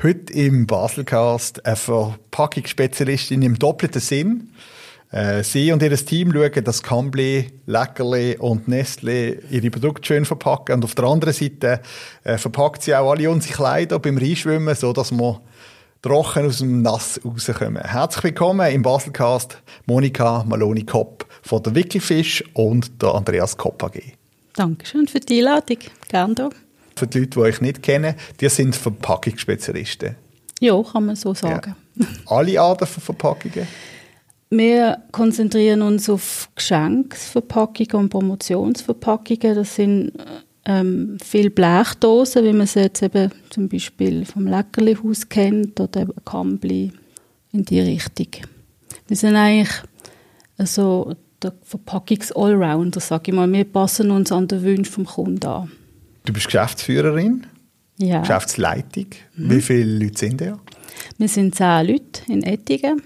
Heute im Baselcast eine Verpackungsspezialistin im doppelten Sinn. Äh, sie und ihr Team schauen, dass Cambly, Leckerli und Nestle ihre Produkte schön verpacken. Und auf der anderen Seite äh, verpackt sie auch alle unsere Kleider beim Reinschwimmen, so dass wir trocken aus dem Nass rauskommen. Herzlich willkommen im Baselcast Monika Maloni-Kopp von der Wikifish und der Andreas Kopp AG. Dankeschön für die Einladung. Gerne da. Für die Leute, die euch nicht kennen, die sind Verpackungsspezialisten. Ja, kann man so sagen. Ja. Alle Arten von Verpackungen? Wir konzentrieren uns auf Geschenksverpackungen und Promotionsverpackungen. Das sind ähm, viele Blechdosen, wie man sie jetzt eben zum Beispiel vom Leckerlihaus kennt oder eben Kambli in die Richtung. Wir sind eigentlich also der Verpackungs-Allrounder, sage ich mal. Wir passen uns an den Wunsch vom Kunden an. Du bist Geschäftsführerin, ja. Geschäftsleitung. Mhm. Wie viele Leute sind da? Wir sind zehn Leute in Ettingen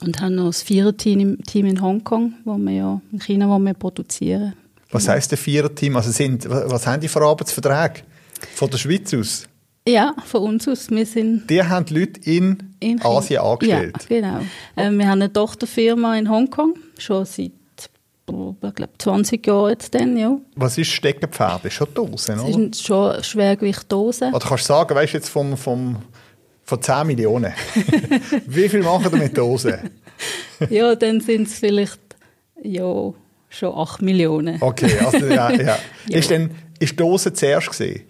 und haben noch ein Viererteam Team in Hongkong, wo wir ja in China wo wir produzieren. Was heisst der Viererteam? Also sind, was haben die für Arbeitsverträge? Von der Schweiz aus? Ja, von uns aus. Wir sind die haben Leute in, in Asien angestellt? Ja, genau. Äh, wir haben eine Tochterfirma in Hongkong, schon seit ich glaube 20 Jahre jetzt dann, ja. Was ist Steckenpferd? Ist schon Dosen, oder? Das sind schon Schwergewicht Dosen. Oder kannst du sagen, weißt du jetzt vom, vom, von 10 Millionen, wie viel machen wir mit Dosen? ja, dann sind es vielleicht, ja, schon 8 Millionen. Okay, also ja, ja. ja. Ist denn, ist Dose zuerst gesehen?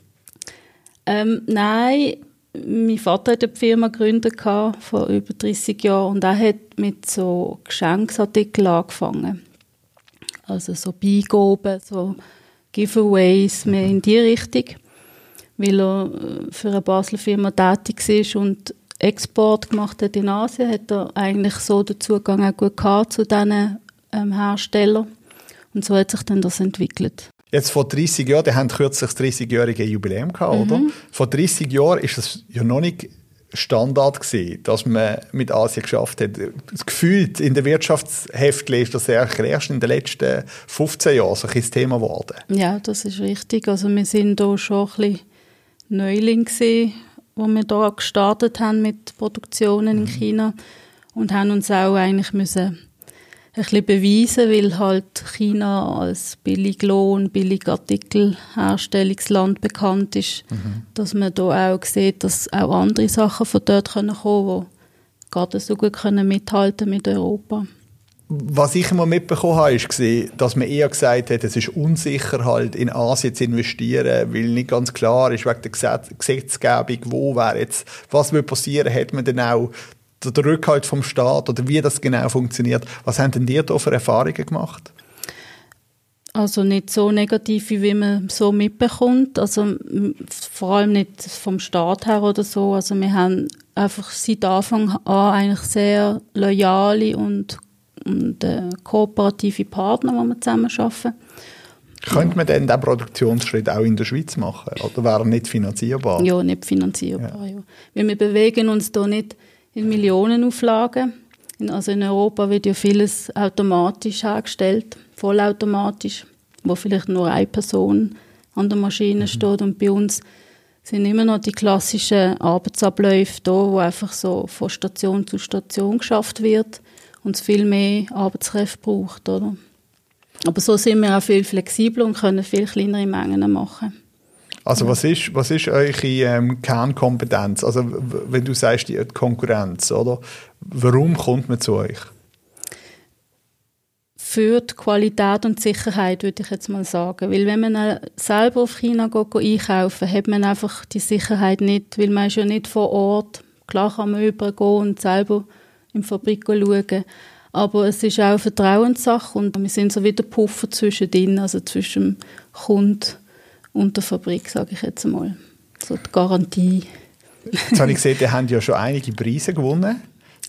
Ähm, nein, mein Vater hat eine Firma gegründet vor über 30 Jahren und er hat mit so Geschenksartikeln angefangen also so Beigaben, so Giveaways, mehr in die Richtung, weil er äh, für eine Basler Firma tätig ist und Export gemacht hat in Asien, hat er eigentlich so den Zugang auch gut gehabt zu diesen ähm, Herstellern und so hat sich dann das entwickelt. Jetzt vor 30 Jahren, die haben kürzlich das 30-jährige Jubiläum gehabt, mhm. oder? Vor 30 Jahren ist das ja noch nicht Standard gewesen, dass man mit Asien geschafft hat. Das Gefühl in der Wirtschaftsheftle ist das erst in den letzten 15 Jahren so ein Thema geworden. Ja, das ist richtig. Also wir sind da schon ein bisschen Neuling gewesen, wo wir da gestartet haben mit Produktionen in mhm. China und haben uns auch eigentlich müssen ein bisschen beweisen, weil halt China als Billiglohn, Billigartikelherstellungsland bekannt ist, mhm. dass man da auch sieht, dass auch andere Sachen von dort kommen können, die gerade so gut können mithalten mit Europa. Was ich immer mitbekommen habe, ist, dass man eher gesagt hat, es ist unsicher, halt in Asien zu investieren, weil nicht ganz klar ist, wegen der Gesetzgebung, wo wäre jetzt, was würde passieren, hat man dann auch der Rückhalt vom Staat oder wie das genau funktioniert. Was haben denn die da für Erfahrungen gemacht? Also nicht so negativ, wie man so mitbekommt. Also vor allem nicht vom Staat her oder so. Also wir haben einfach seit Anfang an eigentlich sehr loyale und, und äh, kooperative Partner, die wir zusammen arbeiten. Könnte man denn diesen Produktionsschritt auch in der Schweiz machen? Oder wäre er nicht finanzierbar? Ja, nicht finanzierbar. Ja. Ja. Weil wir bewegen uns da nicht in Millionenauflagen. Also in Europa wird ja vieles automatisch hergestellt, vollautomatisch, wo vielleicht nur eine Person an der Maschine mhm. steht. Und bei uns sind immer noch die klassischen Arbeitsabläufe da, wo einfach so von Station zu Station geschafft wird und es viel mehr Arbeitskräfte braucht, oder? Aber so sind wir auch viel flexibler und können viel kleinere Mengen machen. Also was ist, was ist eure ähm, Kernkompetenz? Also wenn du sagst, die Konkurrenz, oder? Warum kommt man zu euch? Für die Qualität und Sicherheit, würde ich jetzt mal sagen. Weil wenn man selber auf China geht, einkaufen hat man einfach die Sicherheit nicht, weil man ist ja nicht vor Ort. Klar kann man übergehen und selber in die Fabrik schauen. Aber es ist auch eine Vertrauenssache und wir sind so wie der Puffer zwischen denen, also zwischen Kunden und der Fabrik, sage ich jetzt einmal. So die Garantie. Jetzt habe ich gesehen, die haben ja schon einige Preise gewonnen.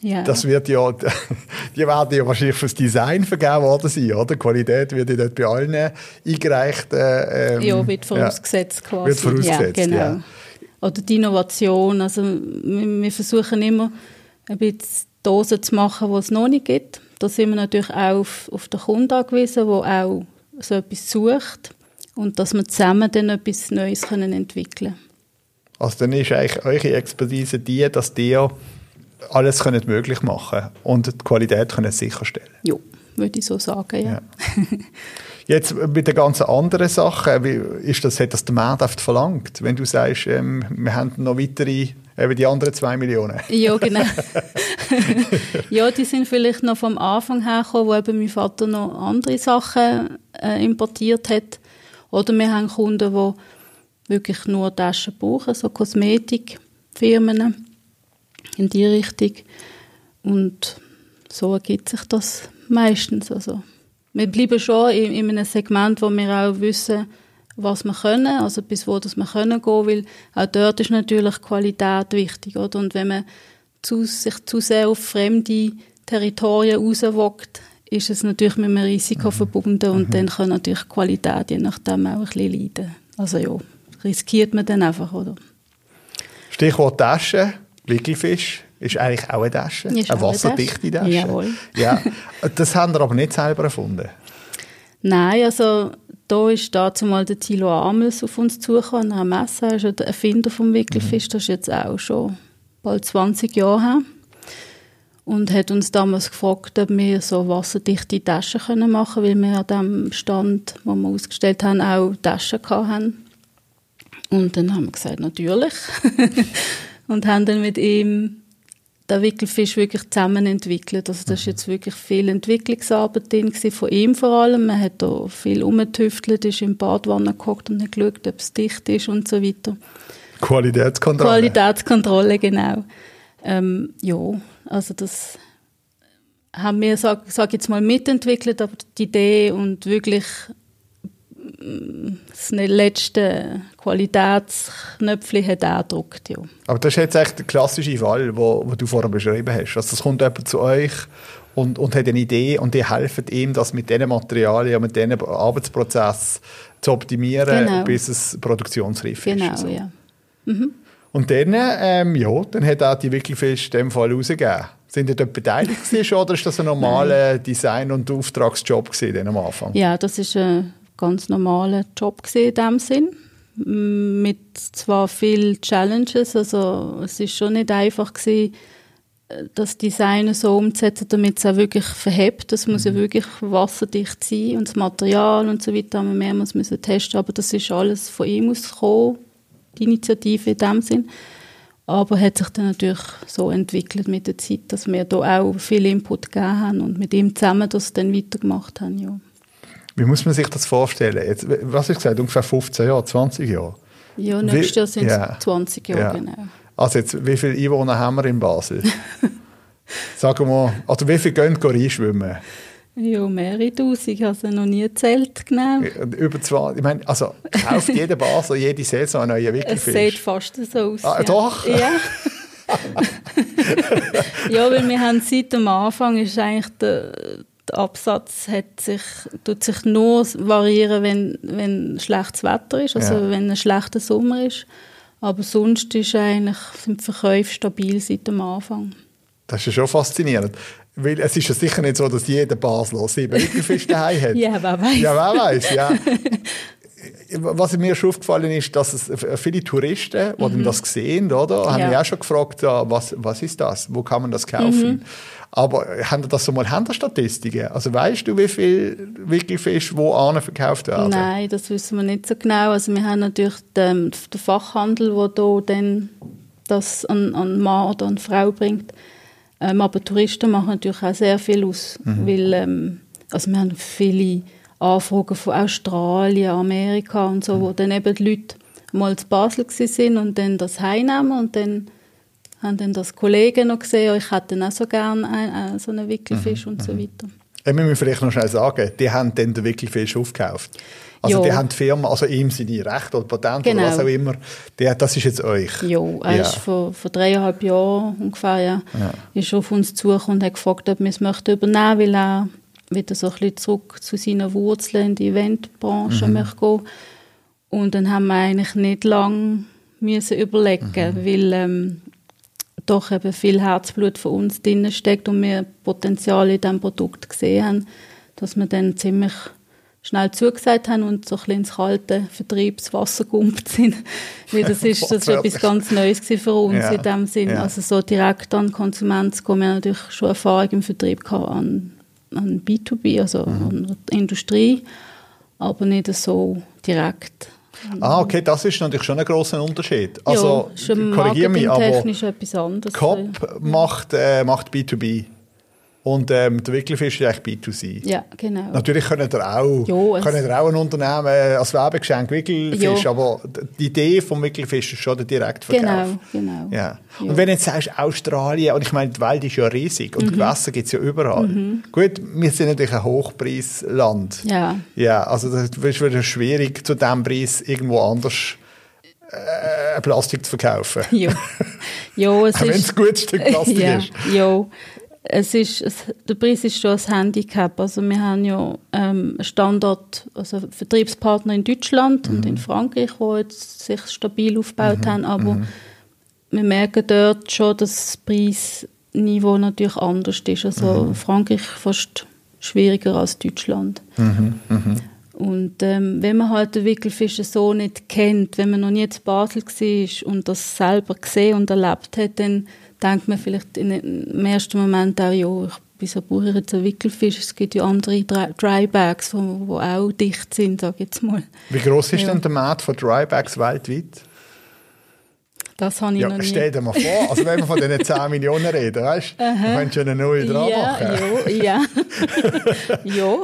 Ja. Das wird ja, die werden ja wahrscheinlich fürs Design vergeben worden sein, oder? Die Qualität wird ja dort bei allen eingereicht. Äh, ähm, ja, wird vorausgesetzt ja, quasi. Wird vorausgesetzt, ja, genau. Ja. Oder die Innovation, also wir, wir versuchen immer ein bisschen Dosen zu machen, die es noch nicht gibt. Da sind wir natürlich auch auf, auf den Kunden angewiesen, der auch so etwas sucht und dass wir zusammen dann etwas Neues können entwickeln können. Also dann ist eigentlich eure Expertise die, dass ihr alles könnt möglich machen und die Qualität können sicherstellen Ja, würde ich so sagen, ja. ja. Jetzt mit den ganzen anderen Sachen, wie ist das, hat das der Markt verlangt? Wenn du sagst, ähm, wir haben noch weitere, eben die anderen zwei Millionen. Ja, genau. ja, die sind vielleicht noch vom Anfang her gekommen, wo eben mein Vater noch andere Sachen äh, importiert hat. Oder wir haben Kunden, die wirklich nur Taschen brauchen, so Kosmetikfirmen in die Richtung. Und so ergibt sich das meistens. Also, wir bleiben schon in, in einem Segment, wo wir auch wissen, was wir können, also bis wo das wir können gehen, weil auch dort ist natürlich Qualität wichtig, oder? Und wenn man zu, sich zu sehr auf fremde Territorien rauswagt, ist es natürlich mit einem Risiko mhm. verbunden und mhm. dann kann natürlich die Qualität je nachdem auch ein bisschen leiden. Also ja, riskiert man dann einfach, oder? Stichwort Tasche, Wickelfisch ist eigentlich auch eine Tasche, ist eine wasserdichte Tasche. Jawohl. Ja, das haben wir aber nicht selber erfunden. Nein, also da ist dazu mal der Thilo Amels auf uns zugekommen, nach Messe, er ist der Erfinder vom Wickelfisch, mhm. das ist jetzt auch schon bald 20 Jahre her. Und hat uns damals gefragt, ob wir so wasserdichte Taschen machen können, weil wir an dem Stand, wo wir ausgestellt haben, auch Taschen hatten. Und dann haben wir gesagt, natürlich. und haben dann mit ihm den Wickelfisch wirklich zusammen entwickelt. Also das ist jetzt wirklich viel Entwicklungsarbeit drin von ihm vor allem. Man hat da viel umgetüftelt, ist im Badwanne geguckt und hat geschaut, ob es dicht ist und so weiter. Qualitätskontrolle. Qualitätskontrolle, genau. Ähm, ja, also das haben wir, sag, sag jetzt mal, mitentwickelt, aber die Idee und wirklich das letzte Qualitätsknöpfchen hat er gedruckt, ja. Aber das ist jetzt echt der klassische Fall, wo, wo du vorher beschrieben hast. Also es kommt jemand zu euch und, und hat eine Idee und die helfen ihm, das mit diesen Materialien, mit diesen Arbeitsprozess zu optimieren, genau. bis es produktionsreif genau, ist. Genau, so. ja. Mhm. Und dann, ähm, ja, dann hat er die Wickelfisch in dem Fall rausgegeben. Sind ihr dort beteiligt gewesen, oder ist das ein normaler Design- und Auftragsjob gewesen, am Anfang? Ja, das ist ein ganz normaler Job in dem Sinn. Mit zwar viel Challenges, also es ist schon nicht einfach gewesen, das Design so umzusetzen, damit es auch wirklich verhebt. Das muss mhm. ja wirklich wasserdicht sein und das Material und so weiter haben wir mehrmals müssen testen, aber das ist alles von ihm ausgekommen, die Initiative in dem Sinn. Aber hat sich dann natürlich so entwickelt mit der Zeit, dass wir da auch viel Input gegeben haben und mit ihm zusammen das dann weitergemacht haben, ja. Wie muss man sich das vorstellen? Jetzt, was ich gesagt, ungefähr 15 Jahre, 20 Jahre? Ja, nächstes Jahr sind es ja. 20 Jahre, ja. genau. Also jetzt, wie viele Einwohner haben wir in Basel? Sagen wir, also wie viele gehen reinschwimmen? Ja, mehrere Tausend. Ich habe noch nie gezählt, genau. Über zwei. Ich meine, also kauft jeder Basel jede Saison einen neuen Wickelfisch? Es sieht fast so aus. Ah, ja. Doch? Ja. ja, weil wir haben seit dem Anfang ist eigentlich der, der Absatz hat sich, tut sich nur variieren, wenn, wenn schlechtes Wetter ist, also ja. wenn ein schlechter Sommer ist. Aber sonst ist eigentlich, sind die Verkäufe stabil seit dem Anfang. Das ist ja schon faszinierend. Weil es ist ja sicher nicht so, dass jeder Basler sieben Wickelfisch daheim hat. ja, wer weiß. Ja, wer weiß, ja. Was mir schon aufgefallen ist, dass es viele Touristen, die mhm. das sehen, oder, haben ja. mich auch schon gefragt, was, was ist das? Wo kann man das kaufen? Mhm. Aber haben Sie das so mal Statistiken? Also weißt du, wie viel Wickelfisch wo an verkauft werden? Nein, das wissen wir nicht so genau. Also wir haben natürlich den, den Fachhandel, der da dann das an, an Mann oder an Frau bringt. Ähm, aber Touristen machen natürlich auch sehr viel aus, mhm. weil ähm, also wir haben viele Anfragen von Australien, Amerika und so, mhm. wo dann eben die Leute mal zu Basel sind und dann das heimnehmen und dann haben dann das Kollegen noch gesehen, ich hätte dann auch so gerne einen, so einen Wickelfisch mhm. und so mhm. Ja, wir müssen vielleicht noch schnell sagen, die haben dann den Wickelfisch aufgekauft. Also ja. die haben die Firma, also ihm seine Rechte oder Patente genau. oder was auch immer, die, das ist jetzt euch. Ja, er ja. ist vor, vor dreieinhalb Jahren ungefähr, ja, ja. ist auf uns zugekommen und hat gefragt, ob wir es möchten übernehmen, weil er wieder so ein bisschen zurück zu seinen Wurzeln in die Eventbranche mhm. möchte gehen. Und dann haben wir eigentlich nicht lange müssen überlegen, mhm. weil ähm, doch eben viel Herzblut von uns drin steckt und wir Potenzial in diesem Produkt gesehen haben, dass wir dann ziemlich schnell zugesagt haben und so ein bisschen ins kalte Vertriebswasser gekumpelt sind. Weil das ist, das ist etwas ganz Neues für uns ja. in dem Sinn. Ja. Also so direkt an Konsumenten zu kommen. Wir natürlich schon Erfahrung im Vertrieb gehabt an, an B2B, also mhm. an Industrie, aber nicht so direkt. Ah, okay, das ist natürlich schon ein grosser Unterschied. Also, ja, korrigiere mich, aber etwas anderes. COP macht, äh, macht B2B. Und ähm, der Wickelfisch ist eigentlich B2C. Ja, genau. Natürlich können ihr auch, jo, können ihr auch ein Unternehmen äh, als Werbegeschenk Wickelfisch, jo. aber die Idee vom Wickelfisch ist schon der Direktverkauf. Genau, genau. Ja. Und wenn du jetzt sagst Australien, und ich meine, die Welt ist ja riesig und mhm. Gewässer gibt es ja überall. Mhm. Gut, wir sind natürlich ein Hochpreisland. Ja. Ja, also das ist wieder schwierig, zu diesem Preis irgendwo anders äh, Plastik zu verkaufen. Ja. Jo, es Auch wenn es ein gutes Stück Plastik ja. ist. Ja es ist, es, der Preis ist schon ein Handicap. Also wir haben ja ähm, Standort, also Vertriebspartner in Deutschland mhm. und in Frankreich, die jetzt sich stabil aufgebaut mhm. haben, aber mhm. wir merken dort schon, dass das Preisniveau natürlich anders ist. Also mhm. Frankreich fast schwieriger als Deutschland. Mhm. Mhm. Und ähm, wenn man halt den Wickelfisch so nicht kennt, wenn man noch nie in Basel war und das selber gesehen und erlebt hat, dann denkt man vielleicht in, im ersten Moment auch, ja, ich wieso brauche ich jetzt einen Wickelfisch? Es gibt ja andere Drybags, die auch dicht sind, sage ich jetzt mal. Wie groß ist ja. denn der Markt von Drybags weltweit? Das habe ich ja, noch nie. Stell dir mal vor, also wenn wir von diesen 10 Millionen reden, weißt du, dann könntest du eine neue dran ja, machen. Ja, ja. ja.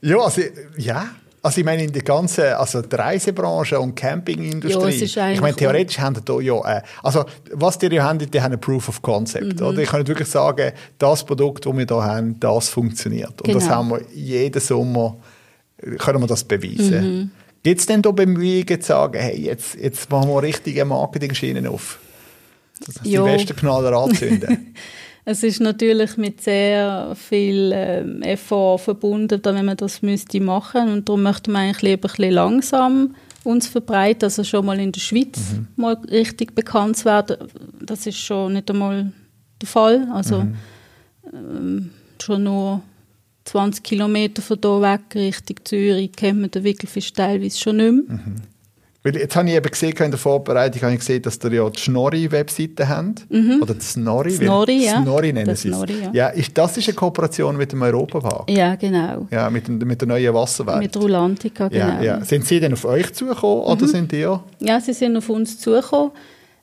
ja, also, ja. Also ich meine, in der ganzen also die Reisebranche und Campingindustrie, ja, ich meine, theoretisch haben die ja, äh, also was die ja haben, die haben ein Proof of Concept. Mhm. Oder? Ich kann nicht wirklich sagen, das Produkt, das wir hier haben, das funktioniert. Und genau. das haben wir jeden Sommer, können wir das beweisen. Mhm. Gibt es denn da Bemühungen zu sagen, hey, jetzt, jetzt machen wir richtige Marketing-Schienen auf? Das die besten Knaller anzünden. Es ist natürlich mit sehr viel ähm, Effort verbunden, wenn man das müsste machen und darum möchte man eigentlich lieber ein bisschen langsam uns verbreiten, also schon mal in der Schweiz mhm. mal richtig bekannt werden. Das ist schon nicht einmal der Fall, also mhm. ähm, schon nur 20 Kilometer von hier weg Richtung Zürich kennt man den Wickelfisch teilweise schon nicht mehr. Mhm. Weil jetzt habe ich eben gesehen, in der Vorbereitung habe ich gesehen, dass ihr ja die Schnorri-Webseite habt. Mhm. Oder die Snorri. Snorri, ja. Snorri nennen sie es. ja. ja, ist, das ist eine Kooperation mit dem Europapark. Ja, genau. Ja, mit, mit der neuen Wasserwelt. Mit Rulantica, genau. Ja, ja. Sind sie denn auf euch zugekommen mhm. oder sind die Ja, sie sind auf uns zugekommen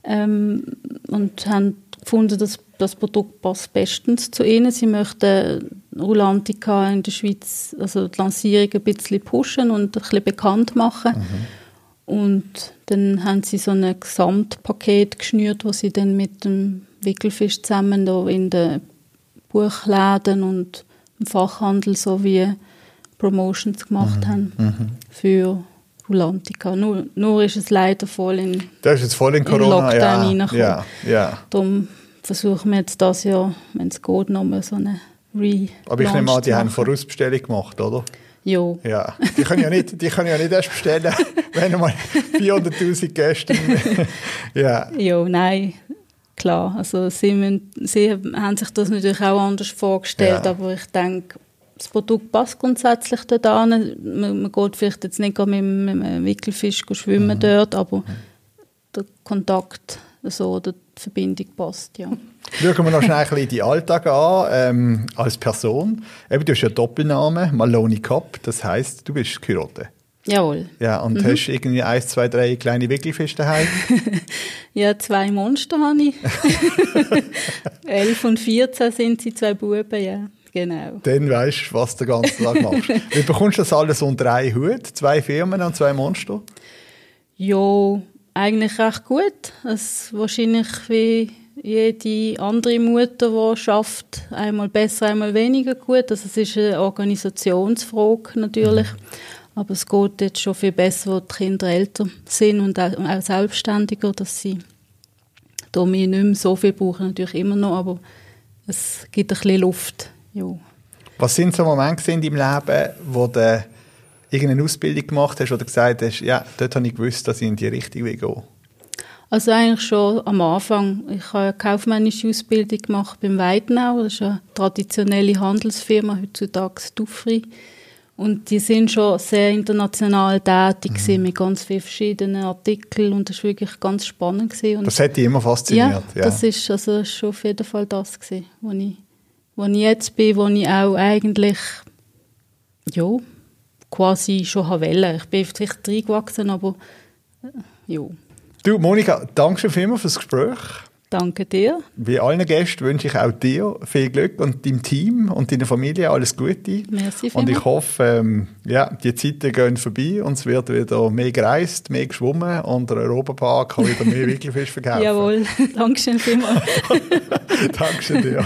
ähm, und haben gefunden, dass das Produkt passt bestens zu ihnen. Sie möchten Rulantica in der Schweiz, also die Lancierung ein bisschen pushen und ein bisschen bekannt machen. Mhm. Und dann haben sie so ein Gesamtpaket geschnürt, wo sie dann mit dem Wickelfisch zusammen da in den Buchläden und im Fachhandel sowie Promotions gemacht mhm. haben mhm. für Rulantica. Nur, nur ist es leider voll in, das ist jetzt voll in, Corona, in Lockdown ja, ja, ja. Darum versuchen wir jetzt das Jahr, wenn es geht, nochmal so eine Re Aber ich nehme an, die haben Vorausbestellung gemacht, oder? Jo. Ja, die können ja nicht, die können ja nicht erst bestellen, wenn mal 400'000 Gäste... ja. Jo, nein, klar. Also sie, müssen, sie haben sich das natürlich auch anders vorgestellt, ja. aber ich denke, das Produkt passt grundsätzlich dort an. Man, man geht vielleicht jetzt nicht mit, mit einem Wickelfisch schwimmen mhm. dort, aber der Kontakt so, oder die Verbindung passt, ja. Schauen wir noch schnell ein die Alltag an, ähm, als Person. Eben, du hast ja Doppelnamen, Maloney Cup, das heisst, du bist Kyrote. Jawohl. Ja, und mhm. hast irgendwie eins, zwei, drei kleine Wickelfische daheim? ja, zwei Monster habe ich. Elf und 14 sind sie, zwei Buben, ja. Genau. Dann weißt du, was du den ganzen Tag machst. Wie bekommst du das alles unter einen Hut? Zwei Firmen und zwei Monster? Ja, eigentlich recht gut. Es wahrscheinlich wie jede andere Mutter, die schafft, einmal besser, einmal weniger gut. Also es ist eine Organisationsfrage natürlich. Mhm. Aber es geht jetzt schon viel besser, wo die Kinder älter sind und auch, selbstständiger, dass sie da mir nicht mehr so viel brauchen, natürlich immer noch, aber es gibt ein bisschen Luft. Ja. Was sind so Momente in deinem Leben, wo du irgendeine Ausbildung gemacht hast oder gesagt hast, ja, dort habe ich gewusst, dass ich in die Richtung will gehen? Also eigentlich schon am Anfang. Ich habe eine kaufmännische Ausbildung gemacht beim Weidenau. Das ist eine traditionelle Handelsfirma, heutzutage Dufri. Und die sind schon sehr international tätig mhm. mit ganz vielen verschiedenen Artikeln und das war wirklich ganz spannend. Gewesen. das hat dich immer fasziniert? Ja, ja. das ist also schon auf jeden Fall das gewesen, wo ich, wo ich jetzt bin, wo ich auch eigentlich ja, quasi schon wollte. Ich bin vielleicht reingewachsen, aber äh, ja. Du, Monika, danke schon vielmals fürs Gespräch. Danke dir. Wie allen Gästen wünsche ich auch dir viel Glück und deinem Team und deiner Familie alles Gute. Merci und ich hoffe, ähm, ja, die Zeiten gehen vorbei und es wird wieder mehr gereist, mehr geschwommen und der Europapark kann wieder mehr Wickelfisch verkaufen. Jawohl, Dankeschön vielmals. Dankeschön dir.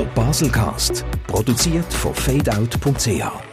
Der Baselcast, produziert von fadeout.ch